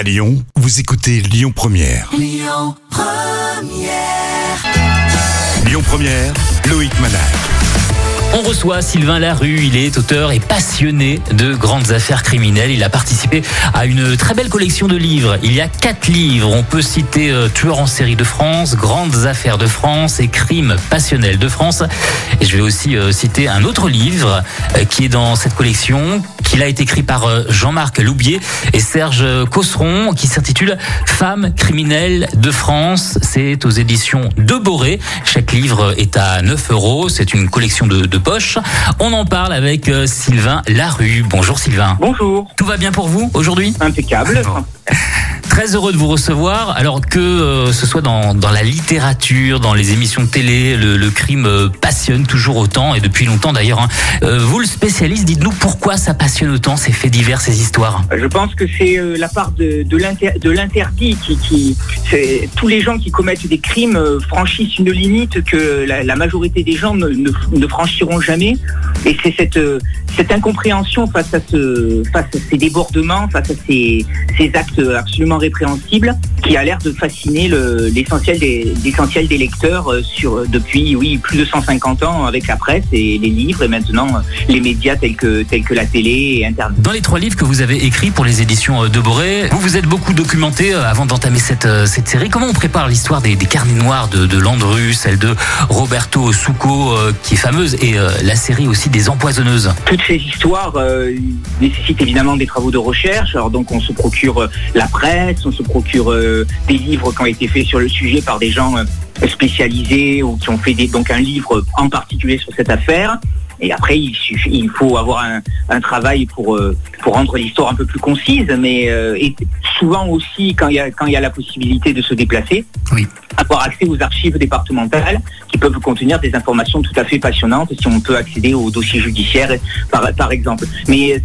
À Lyon, vous écoutez Lyon Première. Lyon Première. Lyon Première, Loïc Manal. On reçoit Sylvain Larue, il est auteur et passionné de grandes affaires criminelles. Il a participé à une très belle collection de livres. Il y a quatre livres. On peut citer euh, Tueurs en série de France, Grandes affaires de France et Crimes passionnels de France. Et je vais aussi euh, citer un autre livre euh, qui est dans cette collection, qu'il a été écrit par euh, Jean-Marc Loubier et Serge Cosseron, qui s'intitule Femmes criminelles de France. C'est aux éditions de Boré. Chaque livre est à 9 euros. C'est une collection de, de poche. On en parle avec euh, Sylvain Larue. Bonjour Sylvain. Bonjour, Tout va bien pour vous aujourd'hui? Impeccable. Très heureux de vous recevoir. Alors que euh, ce soit dans, la littérature, dans les émissions télé, le, crime euh, passionne toujours autant et depuis longtemps d'ailleurs. hein. Euh, vous, le spécialiste, dites-nous pourquoi ça passionne autant ces faits divers, ces histoires. Je pense que c'est la part de, de l'inter- de l'interdit qui, tous les gens qui commettent des crimes franchissent une limite que la, majorité des gens ne, franchiront jamais. Et c'est cette, incompréhension face à, ces débordements, face à ces, ces actes absolument répréhensibles, qui a l'air de fasciner le- l'essentiel des, l'essentiel des lecteurs euh, sur, depuis oui, plus de 150 ans avec la presse et les livres et maintenant euh, les médias tels que, tels que la télé et Internet. Dans les trois livres que vous avez écrits pour les éditions euh, de Boré, vous vous êtes beaucoup documenté euh, avant d'entamer cette, euh, cette série. Comment on prépare l'histoire des, des carnets noirs de, de Landru, celle de Roberto Succo, euh, qui est fameuse, et euh, la série aussi des empoisonneuses? Toutes ces histoires euh, nécessitent évidemment des travaux de recherche. Alors donc on se procure euh, la presse, on se procure euh, des livres qui ont été faits sur le sujet par des gens euh, spécialisés ou qui ont fait un livre en particulier sur cette affaire. Et après, il, suffit, il faut avoir un, un travail pour, euh, pour rendre l'histoire un peu plus concise, mais euh, et souvent aussi quand il, y a, quand il y a la possibilité de se déplacer, Oui. avoir accès aux archives départementales qui peuvent contenir des informations tout à fait passionnantes si on peut accéder aux dossiers judiciaires par, par exemple. Mais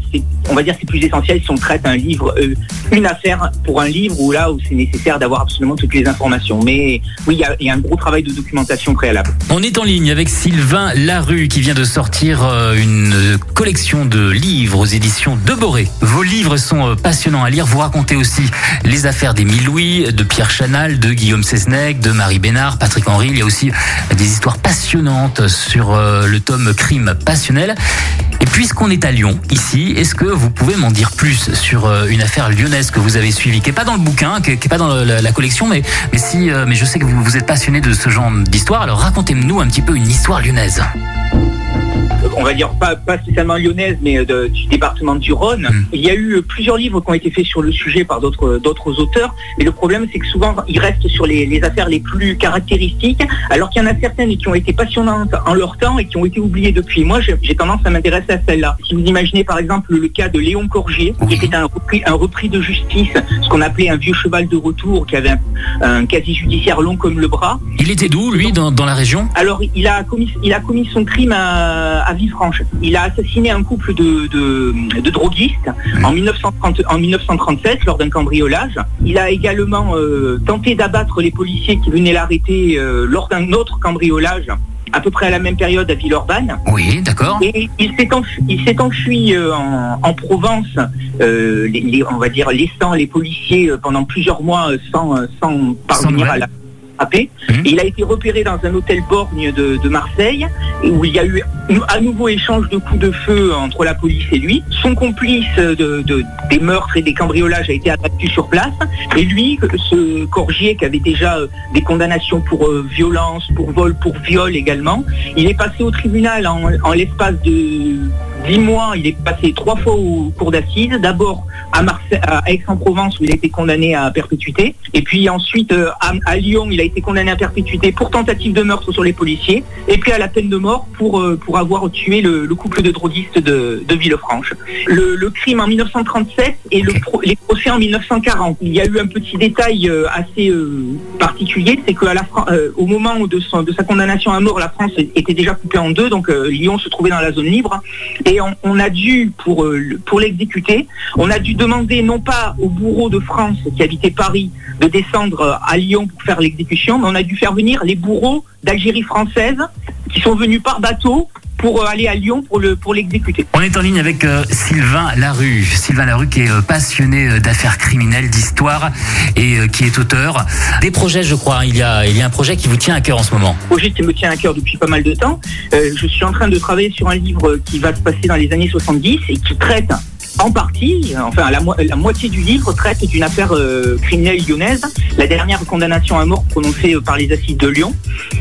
on va dire que c'est plus essentiel si on traite un livre, euh, une affaire pour un livre où là où c'est nécessaire d'avoir absolument toutes les informations. Mais oui, il y a, il y a un gros travail de documentation préalable. On est en ligne avec Sylvain Larue qui vient de sortir euh, une collection de livres aux éditions de Boré. Vos livres sont euh, passionnants à lire. Vous racontez aussi les affaires d'Émile Louis, de Pierre Chanal, de Guillaume Cesnec, de Marie Bénard, Patrick Henry. Il y a aussi euh, des histoires passionnantes sur le tome Crime passionnel. Et puisqu'on est à Lyon, ici, est-ce que vous pouvez m'en dire plus sur une affaire lyonnaise que vous avez suivie, qui est pas dans le bouquin, qui est, qui est pas dans la, collection, mais, mais si, mais je sais que vous êtes passionné de ce genre d'histoire. Alors racontez-nous un petit peu une histoire lyonnaise. On va dire pas, pas spécialement lyonnaise, mais de- du département du Rhône. Mm. Il y a eu plusieurs livres qui ont été faits sur le sujet par d'autres d'autres auteurs, mais le problème c'est que souvent ils restent sur les, les affaires les plus caractéristiques, alors qu'il y en a certaines qui ont été passionnantes en leur temps et qui ont été oubliées depuis. Moi, j'ai tendance à m'intéresser à celle-là. Si vous imaginez par exemple le cas de Léon Corgier, qui était un repris, un repris de justice, ce qu'on appelait un vieux cheval de retour, qui avait un, un casier judiciaire long comme le bras, Il était d'où, lui, dans, dans la région? Alors, il a commis, il a commis son crime à, à Villefranche. Il a assassiné un couple de, de, de droguistes en, 1930, en 1937 lors d'un cambriolage. Il a également euh, tenté d'abattre les policiers qui venaient l'arrêter euh, lors d'un autre cambriolage à peu près à la même période à Villeurbanne. Oui, d'accord. Et il s'est enfui, il s'est enfui euh, en, en Provence, euh, les- les- on va dire laissant les policiers pendant plusieurs mois sans, sans parvenir à la Mhm. Et il a été repéré dans un hôtel borgne de, de Marseille, où il y a eu à nouveau échange de coups de feu entre la police et lui. Son complice de, de- des meurtres et des cambriolages a été abattu sur place. Et lui, ce Corgier qui avait déjà euh, des condamnations pour euh, violence, pour vol, pour viol également, il est passé au tribunal en, en l'espace de dix mois. Il est passé trois fois au cours d'assises. D'abord à Aix-en-Provence où il a été condamné à perpétuité. Et puis ensuite euh, à, à Lyon, il a été condamné à perpétuité pour tentative de meurtre sur les policiers. Et puis à la peine de mort pour, euh, pour avoir tué le, le couple de droguistes de, de Villefranche. Le, le crime en 1937 et le pro- les procès en 1940. Il y a eu un petit détail euh, assez particulier, c'est qu'au au moment de, son- de sa condamnation à mort, la France était déjà coupée en deux, donc Lyon se trouvait dans la zone libre. Et on, on a dû, pour, euh, pour l'exécuter, on a dû demander non pas au bourreau de France qui habitait Paris de descendre euh, à Lyon pour faire l'exécution, mais on a dû faire venir les bourreaux d'Algérie française qui sont venus par bateau pour euh, aller à Lyon pour le pour l'exécuter. On est en ligne avec euh, Sylvain Larue. Sylvain Larue qui est euh, passionné d'affaires criminelles, d'histoire et euh, qui est auteur des projets, je crois. Il y a il y a un projet qui vous tient à cœur en ce moment. projet qui me tient à cœur depuis pas mal de temps. Je suis en train de travailler sur un livre qui va se passer dans les années 70 et qui traite en partie, enfin la, mo- la moitié du livre traite d'une affaire euh, criminelle lyonnaise, la dernière condamnation à mort prononcée euh, par les assises de Lyon.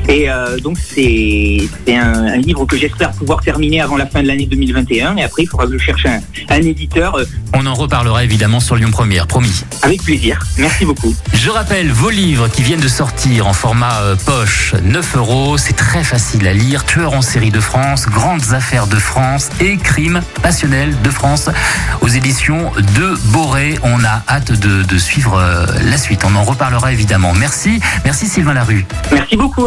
Et euh, donc c'est un, un livre que j'espère pouvoir terminer avant la fin de l'année 2021. Et après, il faudra que je cherche un, un éditeur euh, On en reparlera évidemment sur Lyon Première, promis. avec plaisir. Merci beaucoup. Je rappelle vos livres qui viennent de sortir en format euh, poche, 9 euros, c'est très facile à lire. Tueurs en série de France, Grandes affaires de France et Crimes passionnels de France aux éditions de Boré. On a hâte de, de suivre euh, la suite. On en reparlera évidemment. Merci, merci Sylvain Larue. Merci beaucoup.